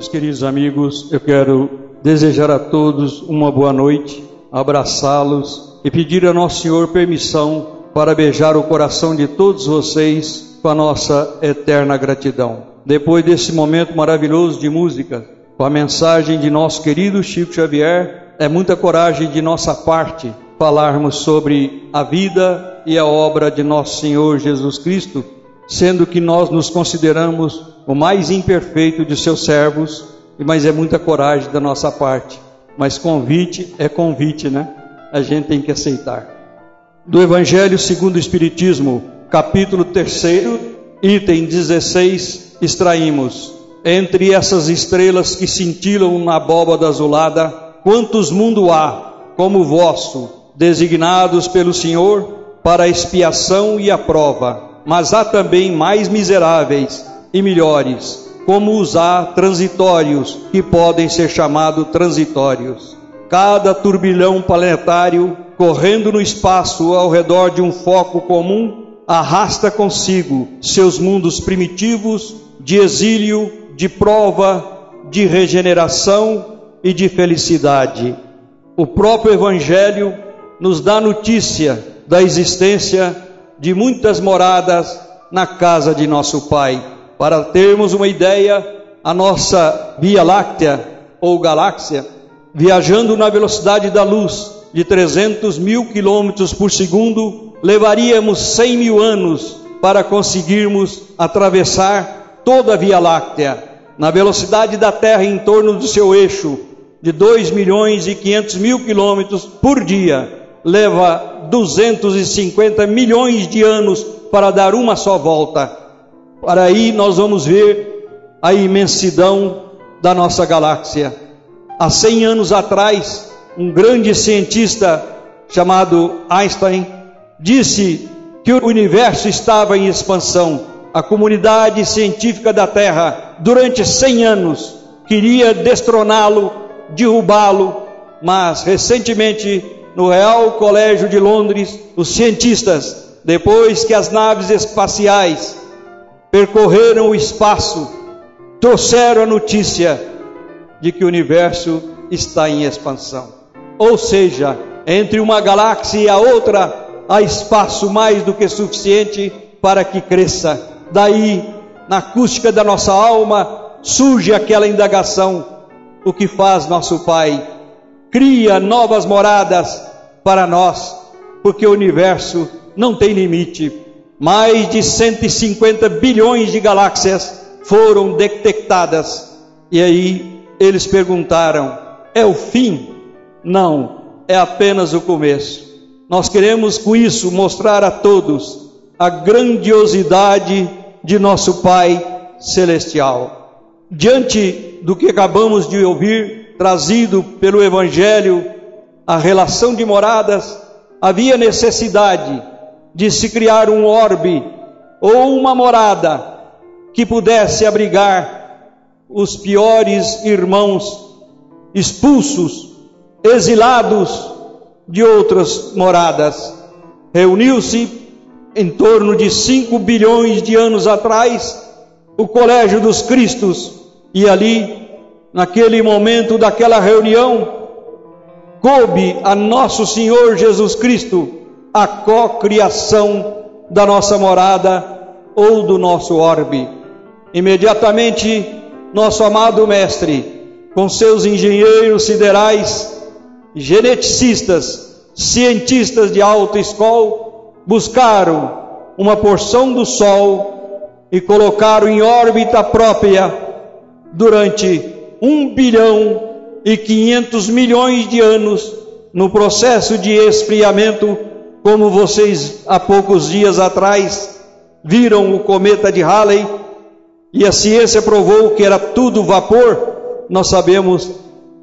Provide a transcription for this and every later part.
Meus queridos amigos, eu quero desejar a todos uma boa noite, abraçá-los e pedir a Nosso Senhor permissão para beijar o coração de todos vocês com a nossa eterna gratidão. Depois desse momento maravilhoso de música, com a mensagem de nosso querido Chico Xavier, é muita coragem de nossa parte falarmos sobre a vida e a obra de nosso Senhor Jesus Cristo, sendo que nós nos consideramos o mais imperfeito de seus servos, mas é muita coragem da nossa parte. Mas convite é convite, né? A gente tem que aceitar. Do Evangelho segundo o Espiritismo, capítulo 3, item 16, extraímos: Entre essas estrelas que cintilam na abóbada azulada, quantos mundo há, como o vosso, designados pelo Senhor para a expiação e a prova, mas há também mais miseráveis e melhores, como há transitórios, que podem ser chamados transitórios. Cada turbilhão planetário, correndo no espaço ao redor de um foco comum, arrasta consigo seus mundos primitivos de exílio, de prova, de regeneração e de felicidade. O próprio Evangelho nos dá notícia da existência de muitas moradas na casa de nosso Pai. Para termos uma ideia, a nossa Via Láctea ou galáxia, viajando na velocidade da luz de 300 mil quilômetros por segundo, levaríamos 100 mil anos para conseguirmos atravessar toda a Via Láctea, na velocidade da Terra em torno do seu eixo, de 2 milhões e 500 mil quilômetros por dia, leva 250 milhões de anos para dar uma só volta. Para aí nós vamos ver a imensidão da nossa galáxia. Há 100 anos atrás, um grande cientista chamado Einstein disse que o universo estava em expansão. A comunidade científica da Terra, durante 100 anos, queria destroná-lo, derrubá-lo, mas recentemente no Real Colégio de Londres, os cientistas, depois que as naves espaciais percorreram o espaço, trouxeram a notícia de que o universo está em expansão. Ou seja, entre uma galáxia e a outra há espaço mais do que suficiente para que cresça. Daí, na acústica da nossa alma, surge aquela indagação: o que faz nosso Pai? Cria novas moradas para nós, porque o universo não tem limite. Mais de 150 bilhões de galáxias foram detectadas. E aí eles perguntaram: é o fim? Não, é apenas o começo. Nós queremos com isso mostrar a todos a grandiosidade de nosso Pai Celestial. Diante do que acabamos de ouvir, trazido pelo Evangelho, a relação de moradas, havia necessidade de se criar um orbe ou uma morada que pudesse abrigar os piores irmãos expulsos, exilados de outras moradas. Reuniu-se em torno de 5 bilhões de anos atrás o Colégio dos Cristos e ali, naquele momento daquela reunião, coube a nosso Senhor Jesus Cristo a cocriação da nossa morada ou do nosso orbe. Imediatamente, nosso amado Mestre, com seus engenheiros siderais, geneticistas, cientistas de alta escola, buscaram uma porção do Sol e colocaram em órbita própria durante um bilhão e 500 milhões de anos no processo de esfriamento, como vocês há poucos dias atrás viram o cometa de Halley e a ciência provou que era tudo vapor, nós sabemos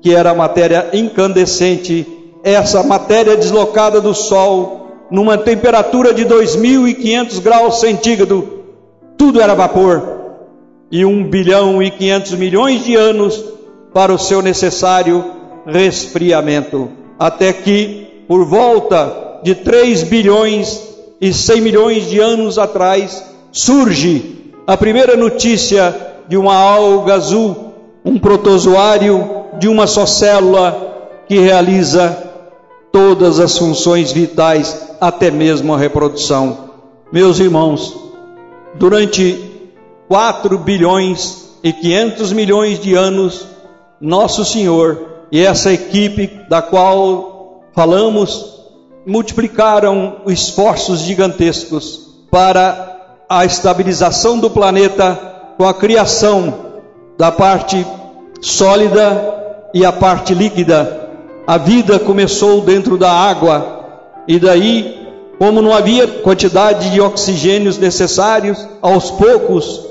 que era matéria incandescente, essa matéria deslocada do Sol, numa temperatura de 2.500 graus centígrados, tudo era vapor. E um bilhão e 500 milhões de anos para o seu necessário resfriamento, até que, por volta de 3 bilhões e 100 milhões de anos atrás, surge a primeira notícia de uma alga azul, um protozoário de uma só célula que realiza todas as funções vitais, até mesmo a reprodução. Meus irmãos, durante 4 bilhões e 500 milhões de anos, nosso Senhor e essa equipe da qual falamos multiplicaram esforços gigantescos para a estabilização do planeta com a criação da parte sólida e a parte líquida. A vida começou dentro da água e daí, como não havia quantidade de oxigênios necessários, aos poucos,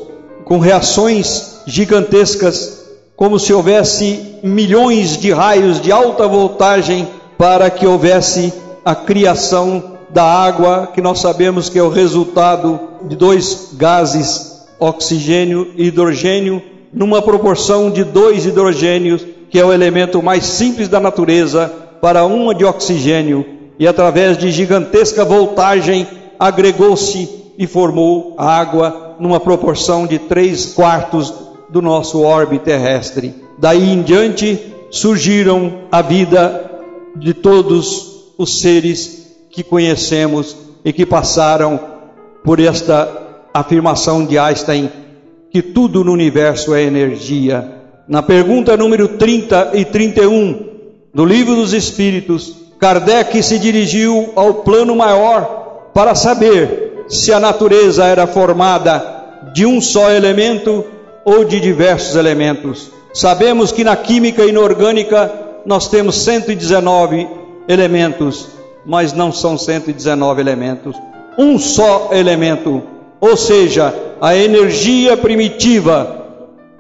com reações gigantescas, como se houvesse milhões de raios de alta voltagem para que houvesse a criação da água, que nós sabemos que é o resultado de dois gases, oxigênio e hidrogênio, numa proporção de dois hidrogênios, que é o elemento mais simples da natureza, para uma de oxigênio, e através de gigantesca voltagem agregou-se e formou a água numa proporção de três quartos do nosso orbe terrestre. Daí em diante surgiram a vida de todos os seres que conhecemos e que passaram por esta afirmação de Einstein que tudo no universo é energia. Na pergunta número 30 e 31 do Livro dos Espíritos, Kardec se dirigiu ao plano maior para saber se a natureza era formada de um só elemento ou de diversos elementos. Sabemos que na química inorgânica nós temos 119 elementos, mas não são 119 elementos, um só elemento, ou seja, a energia primitiva,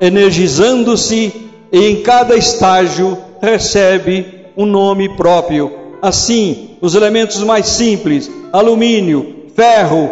energizando-se e em cada estágio recebe um nome próprio. Assim, os elementos mais simples, alumínio, ferro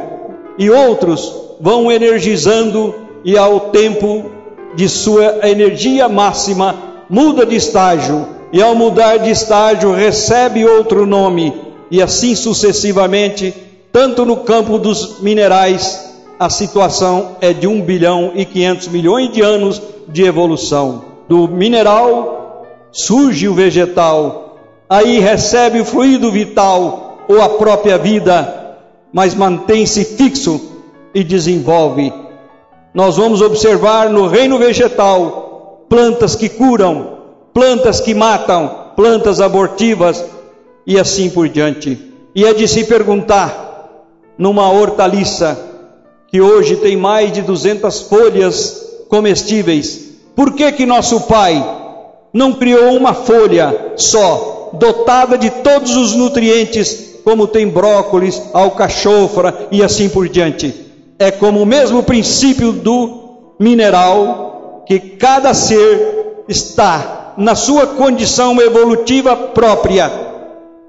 e outros, vão energizando e ao tempo de sua energia máxima muda de estágio e ao mudar de estágio recebe outro nome, e assim sucessivamente, tanto no campo dos minerais, a situação é de 1 bilhão e 500 milhões de anos de evolução. Do mineral surge o vegetal, aí recebe o fluido vital ou a própria vida, mas mantém-se fixo e desenvolve. Nós vamos observar no reino vegetal plantas que curam, plantas que matam, plantas abortivas e assim por diante. E é de se perguntar, numa hortaliça que hoje tem mais de 200 folhas comestíveis, por que que nosso pai não criou uma folha só, dotada de todos os nutrientes, como tem brócolis, alcachofra e assim por diante? É como o mesmo princípio do mineral que cada ser está na sua condição evolutiva própria.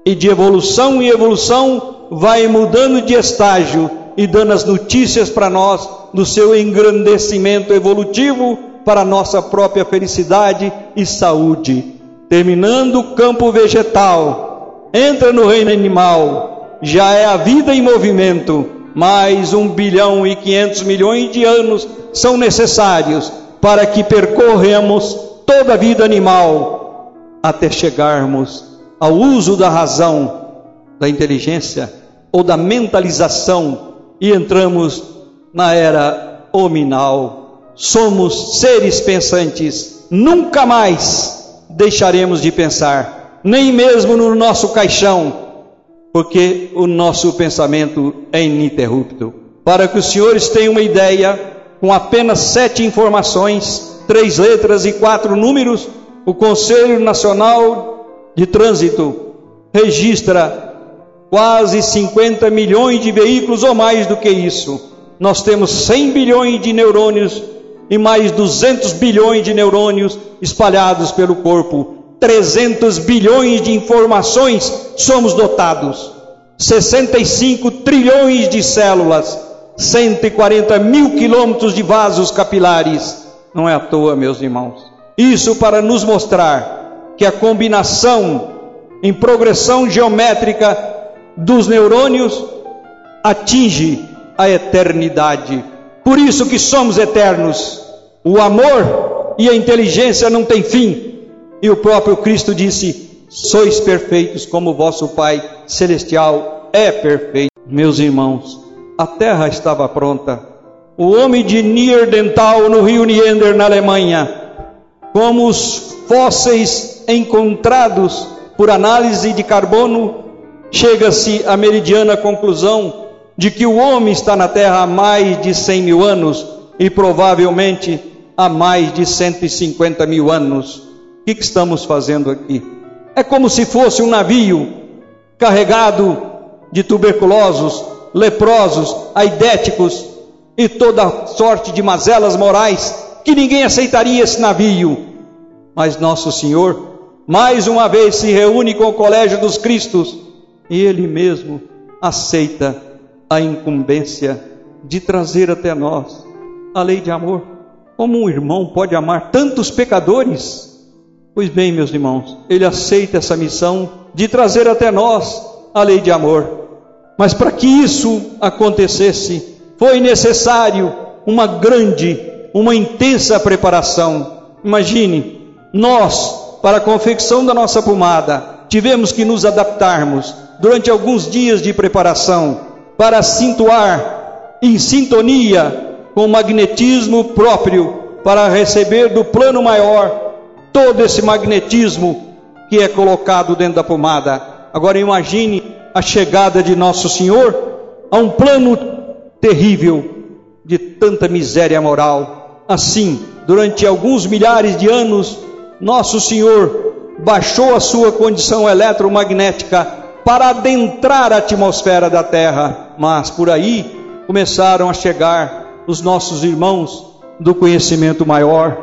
E de evolução em evolução vai mudando de estágio e dando as notícias para nós do seu engrandecimento evolutivo para nossa própria felicidade e saúde. Terminando o campo vegetal, entra no reino animal, já é a vida em movimento, mais um bilhão e quinhentos milhões de anos são necessários para que percorremos toda a vida animal até chegarmos ao uso da razão, da inteligência ou da mentalização e entramos na era hominal. Somos seres pensantes, nunca mais deixaremos de pensar, nem mesmo no nosso caixão, porque o nosso pensamento é ininterrupto. Para que os senhores tenham uma ideia, com apenas sete informações, três letras e quatro números, o Conselho Nacional de Trânsito registra quase 50 milhões de veículos ou mais do que isso. Nós temos 100 bilhões de neurônios e mais 200 bilhões de neurônios espalhados pelo corpo. 300 bilhões de informações somos dotados. 65 trilhões de células, 140 mil quilômetros de vasos capilares não é à toa, meus irmãos. Isso para nos mostrar que a combinação em progressão geométrica dos neurônios atinge a eternidade. Por isso que somos eternos. O amor e a inteligência não tem fim. E o próprio Cristo disse: Sois perfeitos como vosso Pai celestial é perfeito. Meus irmãos, a terra estava pronta. O homem de Nierdental, no rio Niender, na Alemanha, como os fósseis encontrados por análise de carbono, chega-se à meridiana conclusão de que o homem está na terra há mais de 100 mil anos e provavelmente há mais de 150 mil anos. O que, que estamos fazendo aqui? É como se fosse um navio carregado de tuberculosos, leprosos, aidéticos e toda sorte de mazelas morais, que ninguém aceitaria esse navio. Mas nosso Senhor, mais uma vez, se reúne com o colégio dos Cristos e Ele mesmo aceita a incumbência de trazer até nós a lei de amor. Como um irmão pode amar tantos pecadores? Pois bem, meus irmãos, ele aceita essa missão de trazer até nós a lei de amor. Mas para que isso acontecesse, foi necessário uma grande, uma intensa preparação. Imagine, nós, para a confecção da nossa pomada, tivemos que nos adaptarmos durante alguns dias de preparação para acintuar em sintonia com o magnetismo próprio para receber do plano maior todo esse magnetismo que é colocado dentro da pomada. Agora imagine a chegada de nosso Senhor a um plano terrível de tanta miséria moral. Assim, durante alguns milhares de anos, nosso Senhor baixou a sua condição eletromagnética para adentrar a atmosfera da Terra, mas por aí começaram a chegar os nossos irmãos do conhecimento maior.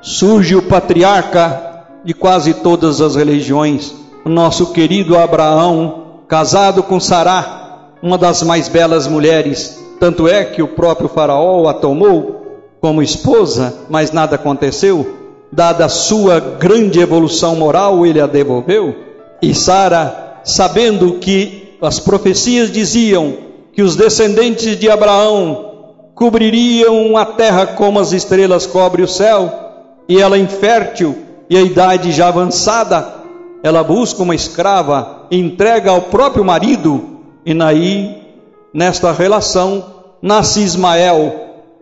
Surge o patriarca de quase todas as religiões, nosso querido Abraão, casado com Sará, uma das mais belas mulheres. Tanto é que o próprio Faraó a tomou como esposa, mas nada aconteceu. Dada a sua grande evolução moral, ele a devolveu. E Sara sabendo que as profecias diziam que os descendentes de Abraão cobririam a terra como as estrelas cobrem o céu, e ela infértil e a idade já avançada, ela busca uma escrava, entrega ao próprio marido, e naí, nesta relação, nasce Ismael,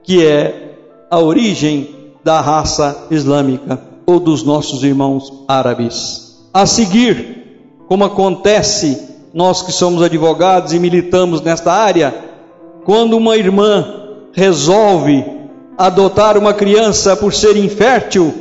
que é a origem da raça islâmica ou dos nossos irmãos árabes. A seguir, como acontece nós que somos advogados e militamos nesta área, quando uma irmã resolve adotar uma criança por ser infértil,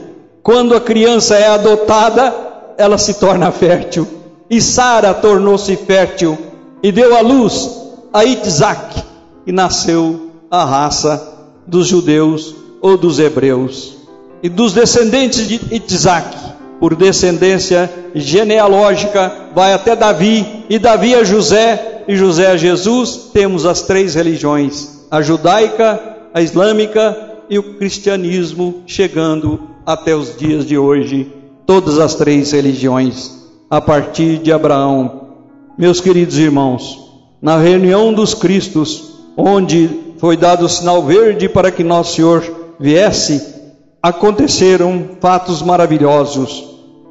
quando a criança é adotada, ela se torna fértil. E Sara tornou-se fértil e deu à luz a Isaac, e nasceu a raça dos judeus ou dos hebreus. E dos descendentes de Isaac por descendência genealógica, vai até Davi, e Davi a José, e José a Jesus. Temos as três religiões: a judaica, a islâmica e o cristianismo, chegando até os dias de hoje. Todas as três religiões, a partir de Abraão. Meus queridos irmãos, na reunião dos Cristos, onde foi dado o sinal verde para que Nosso Senhor viesse, aconteceram fatos maravilhosos.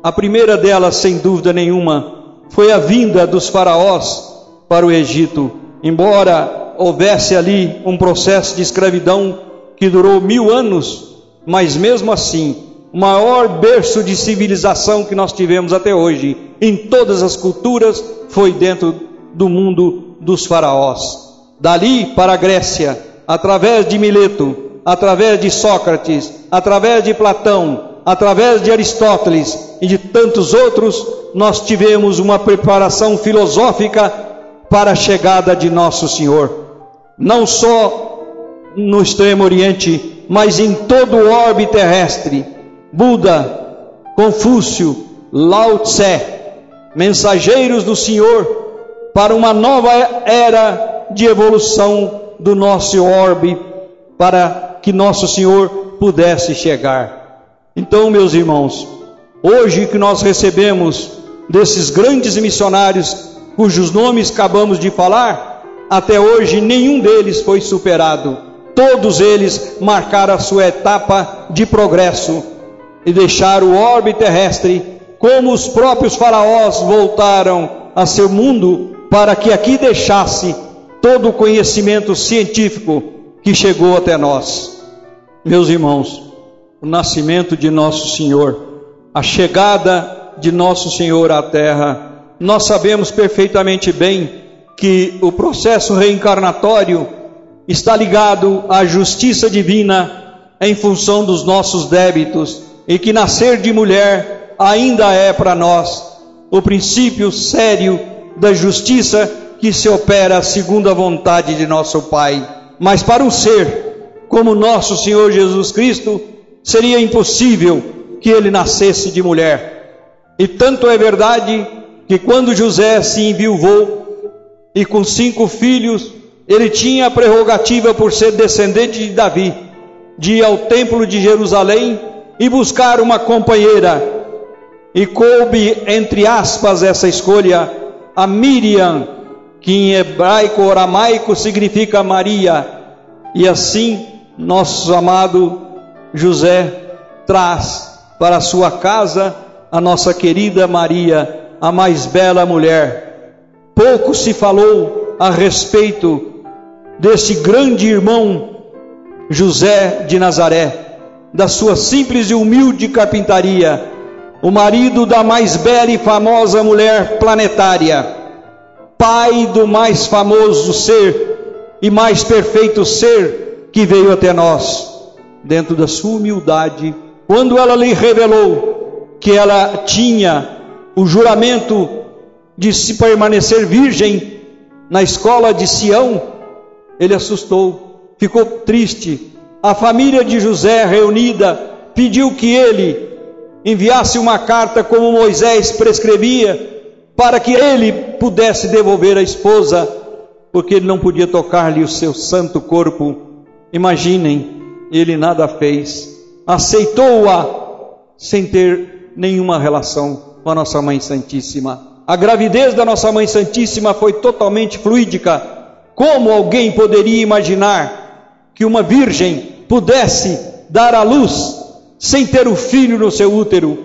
A primeira delas, sem dúvida nenhuma, foi a vinda dos faraós para o Egito. Embora houvesse ali um processo de escravidão que durou mil anos, mas mesmo assim, o maior berço de civilização que nós tivemos até hoje, em todas as culturas, foi dentro do mundo dos faraós. Dali para a Grécia, através de Mileto, através de Sócrates, através de Platão, através de Aristóteles e de tantos outros, nós tivemos uma preparação filosófica para a chegada de Nosso Senhor. Não só no extremo oriente, mas em todo o orbe terrestre. Buda, Confúcio, Lao Tse, mensageiros do Senhor para uma nova era de evolução do nosso orbe, para que nosso Senhor pudesse chegar. Então, meus irmãos, hoje que nós recebemos desses grandes missionários cujos nomes acabamos de falar, até hoje nenhum deles foi superado. Todos eles marcaram a sua etapa de progresso e deixaram o orbe terrestre, como os próprios faraós voltaram a seu mundo para que aqui deixasse todo o conhecimento científico que chegou até nós. Meus irmãos, o nascimento de nosso Senhor, a chegada de nosso Senhor à terra, nós sabemos perfeitamente bem que o processo reencarnatório está ligado à justiça divina em função dos nossos débitos e que nascer de mulher ainda é para nós o princípio sério da justiça que se opera segundo a vontade de nosso Pai. Mas para um ser como nosso Senhor Jesus Cristo, seria impossível que ele nascesse de mulher. E tanto é verdade que quando José se enviuvou e com cinco filhos, ele tinha a prerrogativa por ser descendente de Davi, de ir ao templo de Jerusalém e buscar uma companheira. E coube, entre aspas, essa escolha a Miriam, que em hebraico aramaico significa Maria. E assim, nosso amado José traz para sua casa a nossa querida Maria, a mais bela mulher. Pouco se falou a respeito desse grande irmão José de Nazaré, da sua simples e humilde carpintaria, o marido da mais bela e famosa mulher planetária, pai do mais famoso ser e mais perfeito ser que veio até nós, dentro da sua humildade, quando ela lhe revelou que ela tinha o juramento de se permanecer virgem na escola de Sião, ele assustou, ficou triste. A família de José reunida pediu que ele enviasse uma carta como Moisés prescrevia, para que ele pudesse devolver a esposa, porque ele não podia tocar-lhe o seu santo corpo. Imaginem, ele nada fez, aceitou-a sem ter nenhuma relação com a nossa Mãe Santíssima. A gravidez da nossa Mãe Santíssima foi totalmente fluídica. Como alguém poderia imaginar que uma virgem pudesse dar à luz sem ter o filho no seu útero?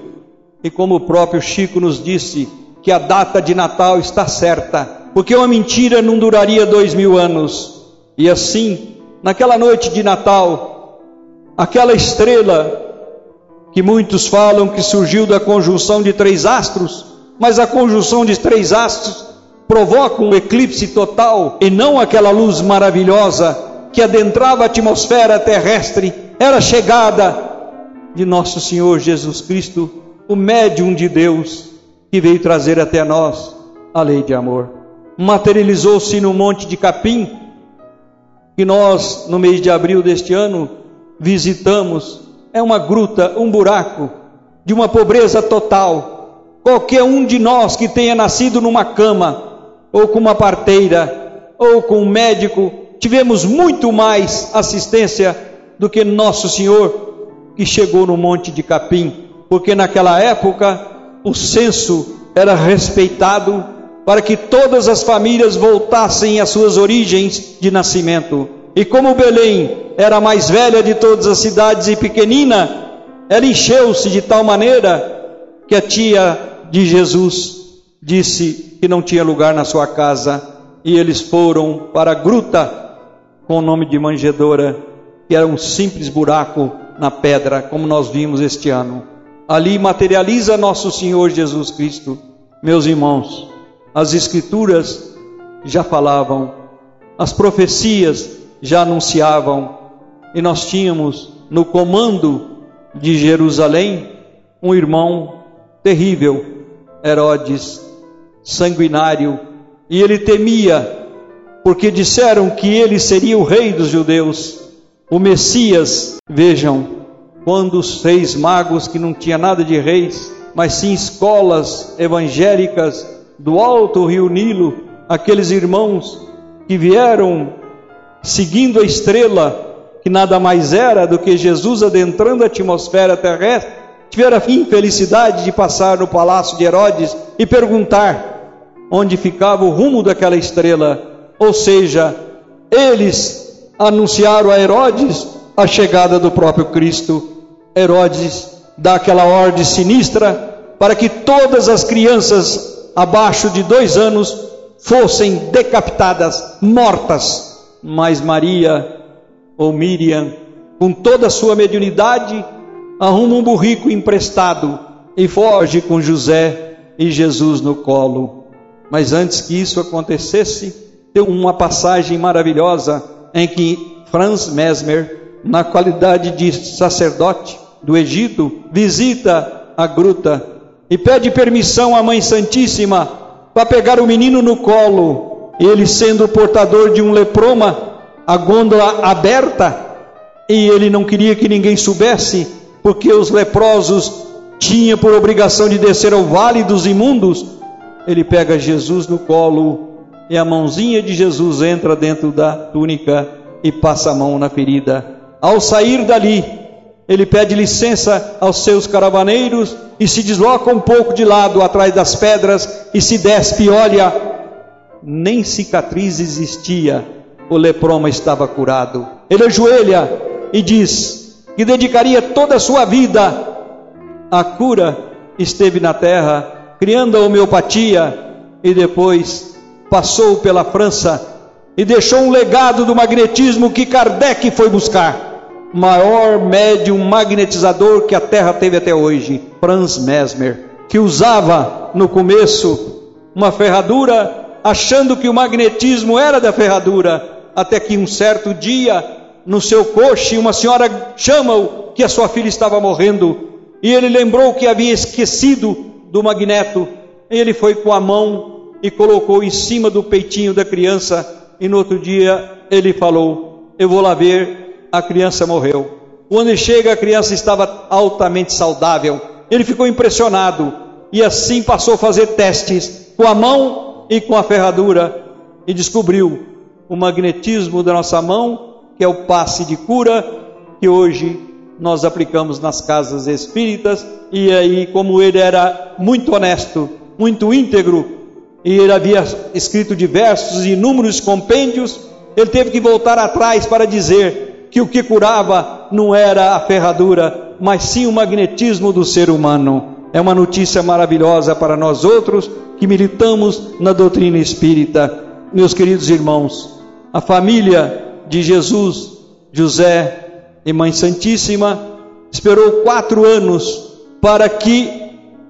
E como o próprio Chico nos disse, que a data de Natal está certa, porque uma mentira não duraria dois mil anos. E assim, naquela noite de Natal, aquela estrela que muitos falam que surgiu da conjunção de três astros, mas a conjunção de três astros provoca um eclipse total e não aquela luz maravilhosa que adentrava a atmosfera terrestre, era chegada de nosso Senhor Jesus Cristo, o médium de Deus, que veio trazer até nós a lei de amor. Materializou-se no Monte de Capim, que nós, no mês de abril deste ano, visitamos é uma gruta, um buraco de uma pobreza total. Qualquer um de nós que tenha nascido numa cama, ou com uma parteira, ou com um médico, tivemos muito mais assistência do que nosso Senhor, que chegou no Monte de Capim, porque naquela época o censo era respeitado para que todas as famílias voltassem às suas origens de nascimento. E como Belém era a mais velha de todas as cidades e pequenina, ela encheu-se de tal maneira que a tia de Jesus disse que não tinha lugar na sua casa e eles foram para a gruta com o nome de manjedora, que era um simples buraco na pedra, como nós vimos este ano. Ali materializa nosso Senhor Jesus Cristo. Meus irmãos, as Escrituras já falavam, as profecias já anunciavam, e nós tínhamos no comando de Jerusalém um irmão terrível, Herodes, sanguinário, e ele temia, porque disseram que ele seria o rei dos judeus, o Messias. Vejam, quando os reis magos, que não tinha nada de reis, mas sim escolas evangélicas do alto rio Nilo, aqueles irmãos que vieram seguindo a estrela, que nada mais era do que Jesus adentrando a atmosfera terrestre, tiveram a infelicidade de passar no palácio de Herodes e perguntar onde ficava o rumo daquela estrela. Ou seja, eles anunciaram a Herodes a chegada do próprio Cristo. Herodes dá aquela ordem sinistra para que todas as crianças abaixo de dois anos fossem decapitadas, mortas. Mas Maria ou Miriam, com toda a sua mediunidade, arruma um burrico emprestado e foge com José e Jesus no colo. Mas antes que isso acontecesse, tem uma passagem maravilhosa em que Franz Mesmer, na qualidade de sacerdote do Egito, visita a gruta e pede permissão à Mãe Santíssima para pegar o menino no colo. Ele, sendo portador de um leproma, a gôndola aberta, e ele não queria que ninguém soubesse, porque os leprosos tinham por obrigação de descer ao vale dos imundos. Ele pega Jesus no colo e a mãozinha de Jesus entra dentro da túnica e passa a mão na ferida. Ao sair dali, ele pede licença aos seus caravaneiros e se desloca um pouco de lado atrás das pedras e se despe e olha, nem cicatriz existia, o leproma estava curado. Ele ajoelha e diz que dedicaria toda a sua vida à cura, esteve na terra, criando a homeopatia e depois passou pela França e deixou um legado do magnetismo que Kardec foi buscar. Maior médium magnetizador que a Terra teve até hoje, Franz Mesmer, que usava no começo uma ferradura, achando que o magnetismo era da ferradura, até que um certo dia, no seu coche, uma senhora chama-o que a sua filha estava morrendo, e ele lembrou que havia esquecido do magneto, e ele foi com a mão e colocou em cima do peitinho da criança e no outro dia ele falou: Eu vou lá ver, a criança morreu. Quando ele chega, a criança estava altamente saudável. Ele ficou impressionado e assim passou a fazer testes com a mão e com a ferradura e descobriu o magnetismo da nossa mão, que é o passe de cura, que hoje nós aplicamos nas casas espíritas. E aí, como ele era muito honesto, muito íntegro, e ele havia escrito diversos e inúmeros compêndios, ele teve que voltar atrás para dizer que o que curava não era a ferradura, mas sim o magnetismo do ser humano. É uma notícia maravilhosa para nós outros que militamos na doutrina espírita. Meus queridos irmãos, a família de Jesus, José e Mãe Santíssima esperou quatro anos para que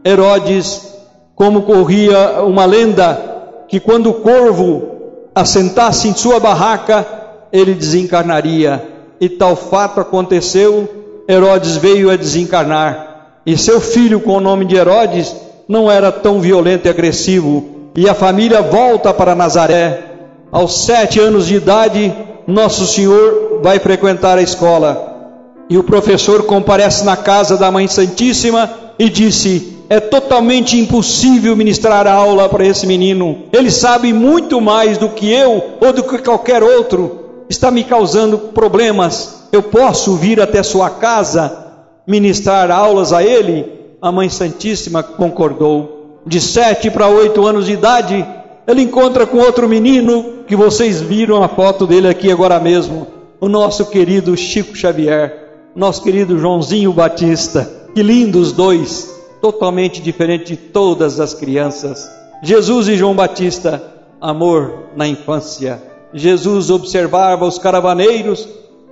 Herodes como corria uma lenda que quando o corvo assentasse em sua barraca, ele desencarnaria. E tal fato aconteceu, Herodes veio a desencarnar. E seu filho, com o nome de Herodes, não era tão violento e agressivo. E a família volta para Nazaré. Aos sete anos de idade, Nosso Senhor vai frequentar a escola. E o professor comparece na casa da Mãe Santíssima e disse: é totalmente impossível ministrar aula para esse menino. Ele sabe muito mais do que eu ou do que qualquer outro. Está me causando problemas. Eu posso vir até sua casa ministrar aulas a ele? A Mãe Santíssima concordou. De sete para oito anos de idade, ele encontra com outro menino que vocês viram a foto dele aqui agora mesmo. O nosso querido Chico Xavier, nosso querido Joãozinho Batista. Que lindos dois totalmente diferente de todas as crianças. Jesus e João Batista, amor na infância. Jesus observava os caravaneiros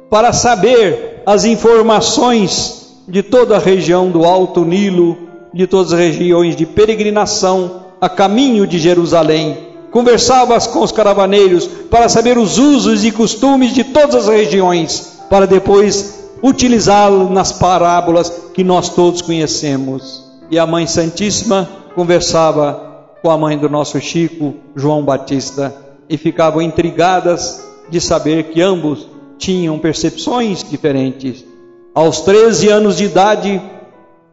para saber as informações de toda a região do Alto Nilo, de todas as regiões de peregrinação a caminho de Jerusalém. Conversava com os caravaneiros para saber os usos e costumes de todas as regiões, para depois utilizá-lo nas parábolas que nós todos conhecemos e a Mãe Santíssima conversava com a mãe do nosso Chico, João Batista, e ficavam intrigadas de saber que ambos tinham percepções diferentes. Aos 13 anos de idade,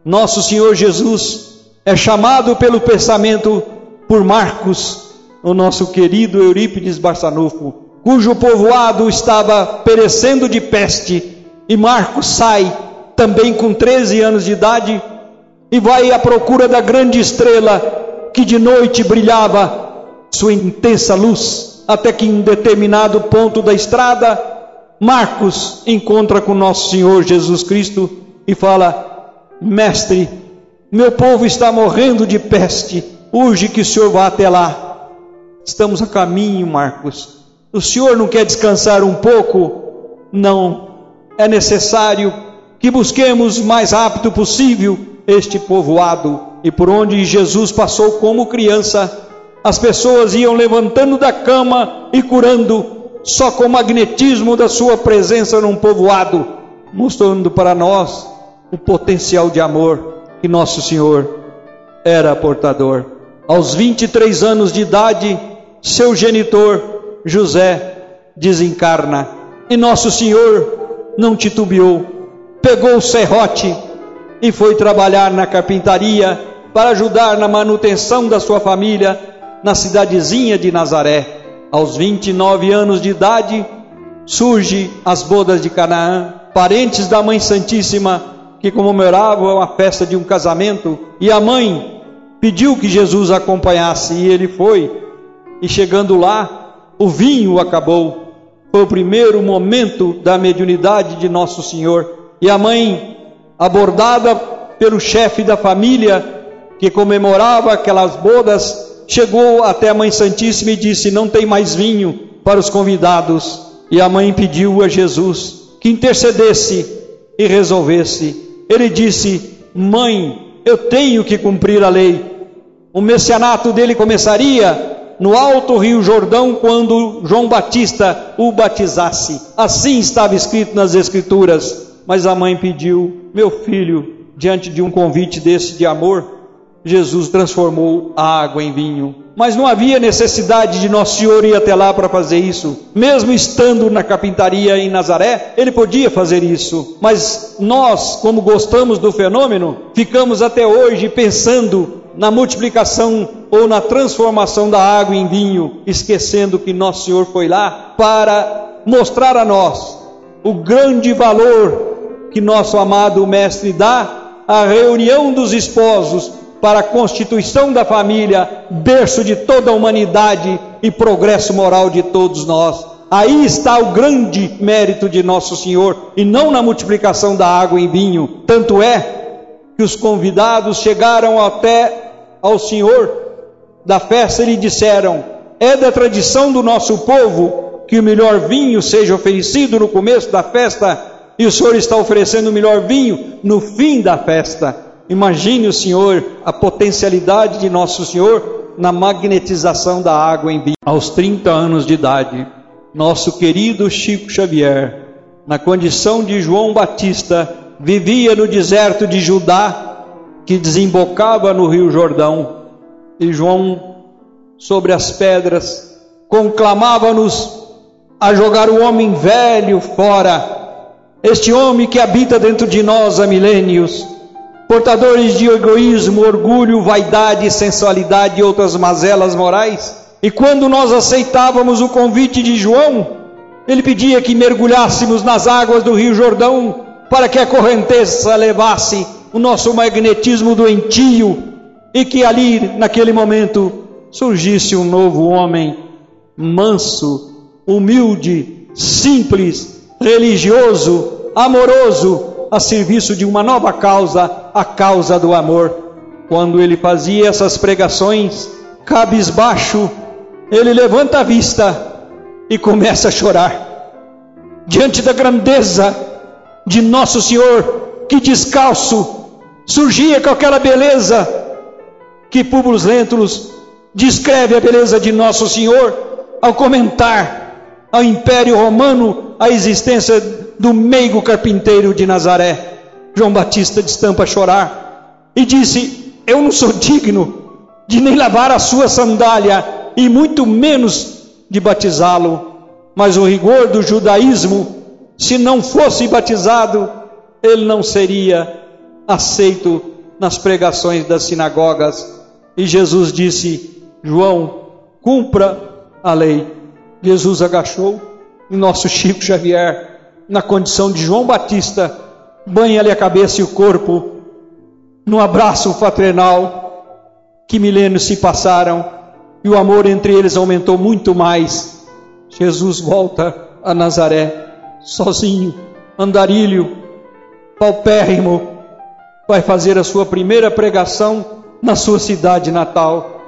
nosso Senhor Jesus é chamado pelo pensamento por Marcos, o nosso querido Eurípides Barçanufo, cujo povoado estava perecendo de peste, e Marcos sai também com 13 anos de idade e vai à procura da grande estrela que de noite brilhava sua intensa luz, até que em determinado ponto da estrada, Marcos encontra com nosso Senhor Jesus Cristo e fala: Mestre, meu povo está morrendo de peste, urge que o Senhor vá até lá. Estamos a caminho, Marcos. O Senhor não quer descansar um pouco? Não. É necessário que busquemos o mais rápido possível este povoado. E por onde Jesus passou como criança, as pessoas iam levantando da cama e curando, só com o magnetismo da sua presença num povoado, mostrando para nós o potencial de amor que nosso Senhor era portador. Aos 23 anos de idade, seu genitor, José, desencarna. E nosso Senhor não titubeou, pegou o serrote e foi trabalhar na carpintaria para ajudar na manutenção da sua família na cidadezinha de Nazaré. Aos 29 anos de idade, surge as bodas de Canaã, parentes da Mãe Santíssima que comemoravam a festa de um casamento, e a mãe pediu que Jesus acompanhasse, e ele foi. E chegando lá, o vinho acabou. Foi o primeiro momento da mediunidade de Nosso Senhor. E a mãe, abordada pelo chefe da família que comemorava aquelas bodas, chegou até a Mãe Santíssima e disse: Não tem mais vinho para os convidados. E a mãe pediu a Jesus que intercedesse e resolvesse. Ele disse: Mãe, eu tenho que cumprir a lei. O messianato dele começaria no alto Rio Jordão quando João Batista o batizasse. Assim estava escrito nas Escrituras. Mas a mãe pediu: Meu filho, diante de um convite desse de amor, Jesus transformou a água em vinho. Mas não havia necessidade de Nosso Senhor ir até lá para fazer isso. Mesmo estando na carpintaria em Nazaré, ele podia fazer isso. Mas nós, como gostamos do fenômeno, ficamos até hoje pensando na multiplicação ou na transformação da água em vinho, esquecendo que Nosso Senhor foi lá para mostrar a nós o grande valor que nosso amado Mestre dá à reunião dos esposos para a constituição da família, berço de toda a humanidade e progresso moral de todos nós. Aí está o grande mérito de Nosso Senhor, e não na multiplicação da água em vinho. Tanto é que os convidados chegaram até ao Senhor da festa e lhe disseram: É da tradição do nosso povo que o melhor vinho seja oferecido no começo da festa, e o Senhor está oferecendo o melhor vinho no fim da festa. Imagine o Senhor, a potencialidade de Nosso Senhor na magnetização da água em vinho. Aos 30 anos de idade, nosso querido Chico Xavier, na condição de João Batista, vivia no deserto de Judá, que desembocava no Rio Jordão, e João, sobre as pedras, conclamava-nos a jogar o homem velho fora, este homem que habita dentro de nós há milênios portadores de egoísmo, orgulho, vaidade, sensualidade e outras mazelas morais. E quando nós aceitávamos o convite de João, ele pedia que mergulhássemos nas águas do Rio Jordão para que a correnteza levasse o nosso magnetismo doentio e que ali, naquele momento, surgisse um novo homem manso, humilde, simples, religioso, amoroso, a serviço de uma nova causa, a causa do amor. Quando ele fazia essas pregações, cabisbaixo, ele levanta a vista e começa a chorar. Diante da grandeza de Nosso Senhor, que descalço surgia com aquela beleza que Públio Lentulus descreve a beleza de Nosso Senhor ao comentar ao Império Romano a existência do meigo carpinteiro de Nazaré. João Batista destampa a chorar e disse: Eu não sou digno de nem lavar a sua sandália e muito menos de batizá-lo. Mas o rigor do judaísmo, se não fosse batizado, ele não seria aceito nas pregações das sinagogas. E Jesus disse: João, cumpra a lei. Jesus agachou e nosso Chico Xavier na condição de João Batista, banha-lhe a cabeça e o corpo, num abraço fraternal, que milênios se passaram e o amor entre eles aumentou muito mais. Jesus volta a Nazaré, sozinho, andarilho, paupérrimo, vai fazer a sua primeira pregação na sua cidade natal.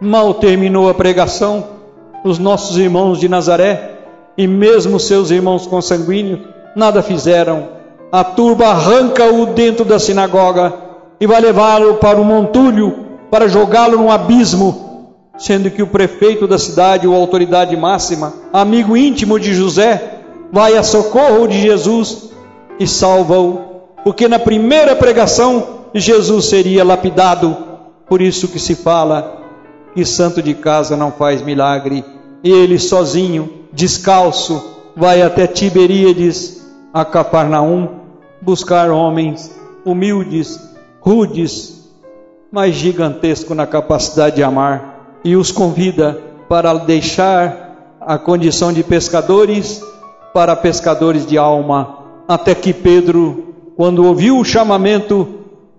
Mal terminou a pregação, os nossos irmãos de Nazaré e mesmo seus irmãos consanguíneos nada fizeram. A turba arranca-o dentro da sinagoga e vai levá-lo para o montulho para jogá-lo num abismo, sendo que o prefeito da cidade, ou autoridade máxima, amigo íntimo de José, vai a socorro de Jesus e salva-o porque na primeira pregação Jesus seria lapidado, por isso que se fala que santo de casa não faz milagre, e ele sozinho, descalço, vai até Tiberíades, a Cafarnaum, buscar homens humildes, rudes, mas gigantesco na capacidade de amar, e os convida para deixar a condição de pescadores para pescadores de alma, até que Pedro quando ouviu o chamamento,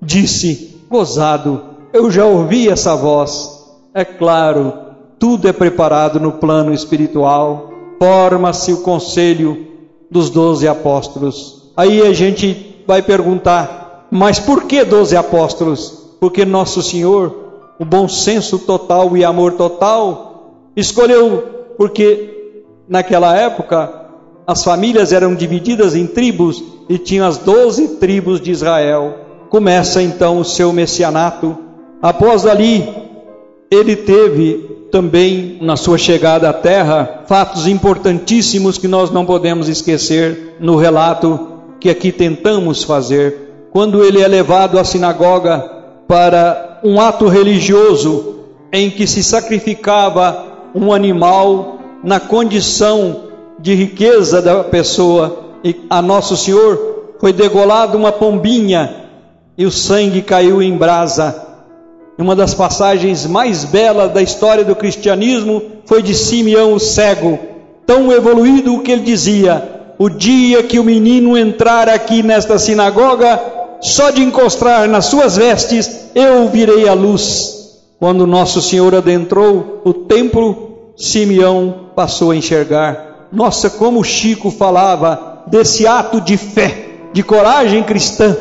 disse: Gozado, eu já ouvi essa voz. É claro, tudo é preparado no plano espiritual, forma-se o conselho dos doze apóstolos. Aí a gente vai perguntar: mas por que doze apóstolos? Porque Nosso Senhor, o bom senso total e amor total, escolheu, porque naquela época as famílias eram divididas em tribos e tinha as doze tribos de Israel. Começa então o seu messianato. Após ali, ele teve também, na sua chegada à terra, fatos importantíssimos que nós não podemos esquecer no relato que aqui tentamos fazer. Quando ele é levado à sinagoga para um ato religioso em que se sacrificava um animal na condição de riqueza da pessoa, e a Nosso Senhor foi degolado uma pombinha e o sangue caiu em brasa. Uma das passagens mais belas da história do cristianismo foi de Simeão o cego, tão evoluído que ele dizia: O dia que o menino entrar aqui nesta sinagoga, só de encostar nas suas vestes, eu virei a luz. Quando Nosso Senhor adentrou o templo, Simeão passou a enxergar. Nossa, como Chico falava desse ato de fé, de coragem cristã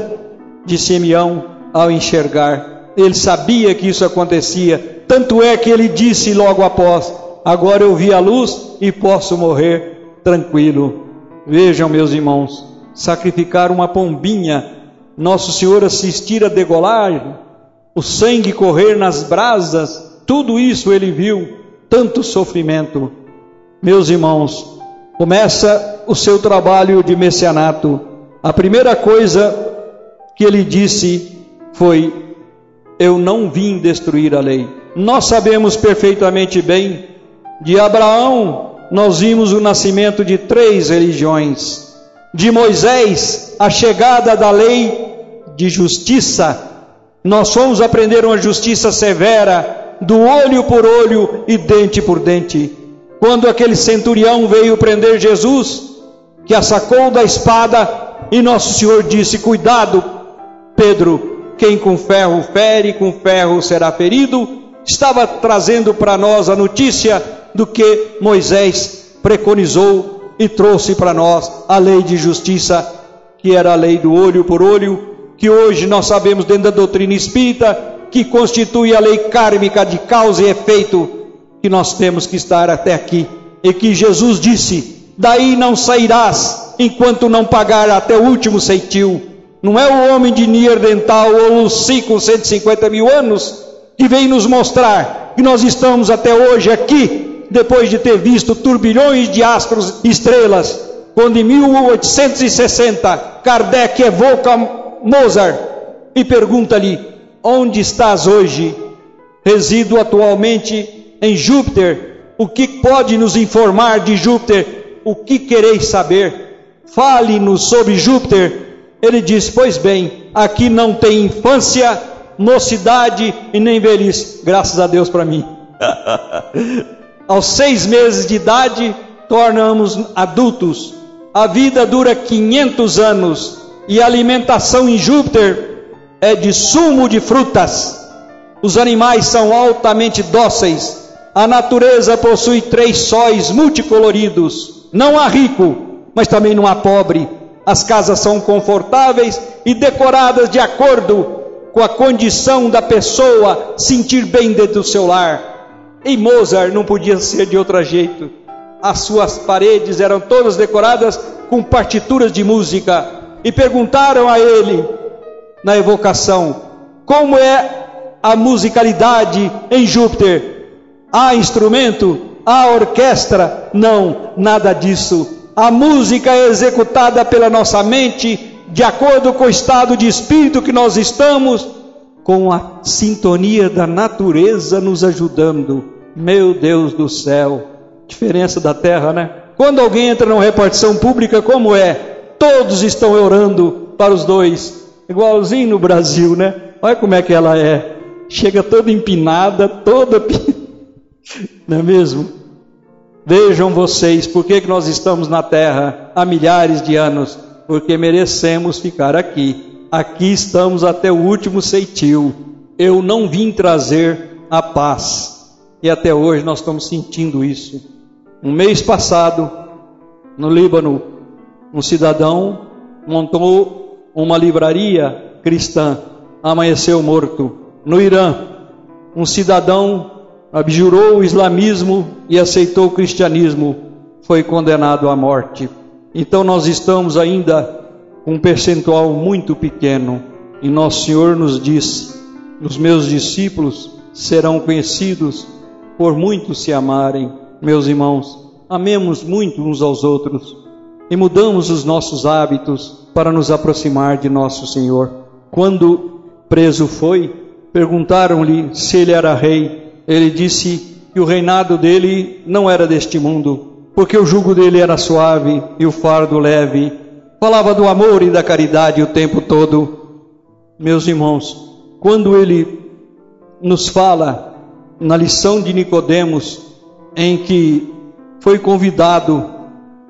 de Simeão ao enxergar. Ele sabia que isso acontecia, tanto é que ele disse logo após: Agora eu vi a luz e posso morrer tranquilo. Vejam, meus irmãos, sacrificar uma pombinha, Nosso Senhor assistir a degolagem, o sangue correr nas brasas, tudo isso ele viu, tanto sofrimento. Meus irmãos, começa o seu trabalho de messianato. A primeira coisa que ele disse foi: Eu não vim destruir a lei. Nós sabemos perfeitamente bem, de Abraão, nós vimos o nascimento de três religiões. De Moisés, a chegada da lei de justiça. Nós fomos aprender uma justiça severa, do olho por olho e dente por dente. Quando aquele centurião veio prender Jesus, que a sacou da espada, e nosso Senhor disse: Cuidado, Pedro, quem com ferro fere, com ferro será ferido. Estava trazendo para nós a notícia do que Moisés preconizou e trouxe para nós a lei de justiça, que era a lei do olho por olho, que hoje nós sabemos dentro da doutrina espírita, que constitui a lei kármica de causa e efeito que nós temos que estar até aqui. E que Jesus disse: Daí não sairás enquanto não pagar até o último ceitil. Não é o homem de Nierdental ou Luci com 150 mil anos que vem nos mostrar que nós estamos até hoje aqui, depois de ter visto turbilhões de astros e estrelas, quando em 1860 Kardec evoca Mozart e pergunta-lhe: Onde estás hoje? Resido atualmente em Júpiter, o que pode nos informar de Júpiter? O que quereis saber? Fale-nos sobre Júpiter. Ele diz: Pois bem, aqui não tem infância, mocidade e nem velhice. Graças a Deus para mim. Aos seis meses de idade, tornamos adultos. A vida dura 500 anos e a alimentação em Júpiter é de sumo de frutas. Os animais são altamente dóceis a natureza possui três sóis multicoloridos. Não há rico mas também não há pobre. As casas são confortáveis e decoradas de acordo com a condição da pessoa sentir bem dentro do seu lar. E Mozart não podia ser de outro jeito. As suas paredes eram todas decoradas com partituras de música. E perguntaram a ele, na evocação, como é a musicalidade em Júpiter? Há instrumento? Há orquestra? Não, nada disso. A música é executada pela nossa mente de acordo com o estado de espírito que nós estamos, com a sintonia da natureza nos ajudando. Meu Deus do céu, diferença da terra, né? Quando alguém entra numa repartição pública, como é? Todos estão orando para os dois, igualzinho no Brasil, né? Olha como é que ela é. Chega toda empinada, toda. Não é mesmo? Vejam vocês, por que, que nós estamos na terra há milhares de anos? Porque merecemos ficar aqui. Aqui estamos até o último ceitil. Eu não vim trazer a paz. E até hoje nós estamos sentindo isso. Um mês passado, no Líbano, um cidadão montou uma livraria cristã, amanheceu morto. No Irã, um cidadão abjurou o islamismo e aceitou o cristianismo, foi condenado à morte. Então nós estamos ainda com um percentual muito pequeno. E nosso Senhor nos disse: os meus discípulos serão conhecidos por muitos se amarem. Meus irmãos, amemos muito uns aos outros e mudamos os nossos hábitos para nos aproximar de nosso Senhor. Quando preso foi, perguntaram-lhe se ele era rei ele disse que o reinado dele não era deste mundo, porque o jugo dele era suave e o fardo leve. Falava do amor e da caridade o tempo todo. Meus irmãos, quando ele nos fala na lição de Nicodemos, em que foi convidado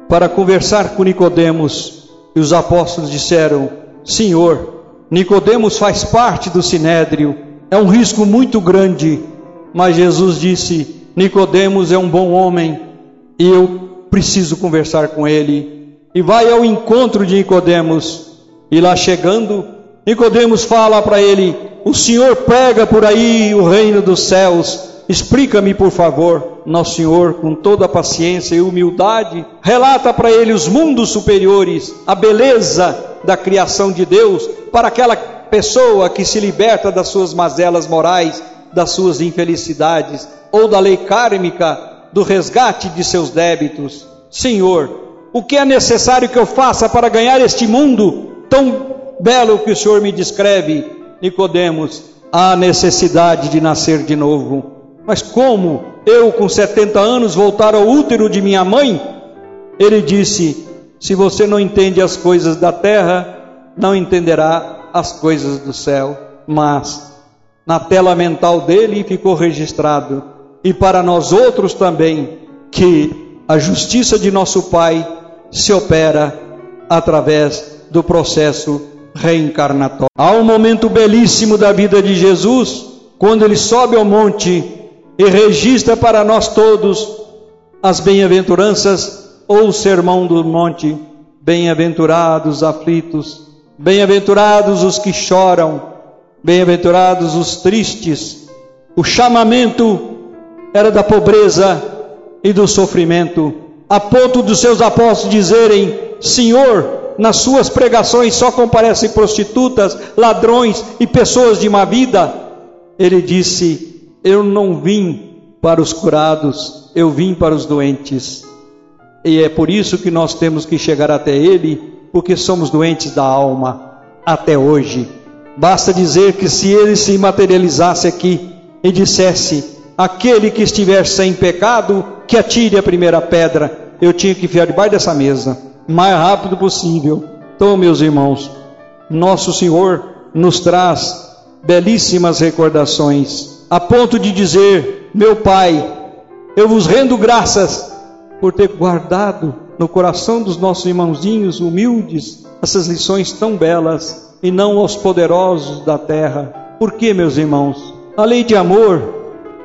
para conversar com Nicodemos, e os apóstolos disseram: Senhor, Nicodemos faz parte do sinédrio, é um risco muito grande mas Jesus disse: Nicodemos é um bom homem e eu preciso conversar com ele. E vai ao encontro de Nicodemos. E lá chegando, Nicodemos fala para ele: O Senhor prega por aí o reino dos céus. Explica-me, por favor. Nosso Senhor, com toda a paciência e humildade, relata para ele os mundos superiores, a beleza da criação de Deus para aquela pessoa que se liberta das suas mazelas morais das suas infelicidades ou da lei kármica do resgate de seus débitos. Senhor, o que é necessário que eu faça para ganhar este mundo tão belo que o Senhor me descreve? Nicodemos, há necessidade de nascer de novo. Mas como eu com 70 anos voltar ao útero de minha mãe? Ele disse: Se você não entende as coisas da terra, não entenderá as coisas do céu. Mas na tela mental dele ficou registrado. E para nós outros também, que a justiça de nosso Pai se opera através do processo reencarnatório. Há um momento belíssimo da vida de Jesus, quando ele sobe ao monte e registra para nós todos as bem-aventuranças ou o sermão do monte. Bem-aventurados aflitos, bem-aventurados os que choram, Bem-aventurados os tristes. O chamamento era da pobreza e do sofrimento, a ponto dos seus apóstolos dizerem: Senhor, nas suas pregações só comparecem prostitutas, ladrões e pessoas de má vida. Ele disse: Eu não vim para os curados, eu vim para os doentes. E é por isso que nós temos que chegar até Ele, porque somos doentes da alma até hoje. Basta dizer que se ele se materializasse aqui e dissesse: aquele que estiver sem pecado, que atire a primeira pedra, eu tinha que enfiar debaixo dessa mesa, o mais rápido possível. Então, meus irmãos, nosso Senhor nos traz belíssimas recordações, a ponto de dizer: Meu Pai, eu vos rendo graças por ter guardado no coração dos nossos irmãozinhos humildes essas lições tão belas e não aos poderosos da terra. Por que, meus irmãos? A lei de amor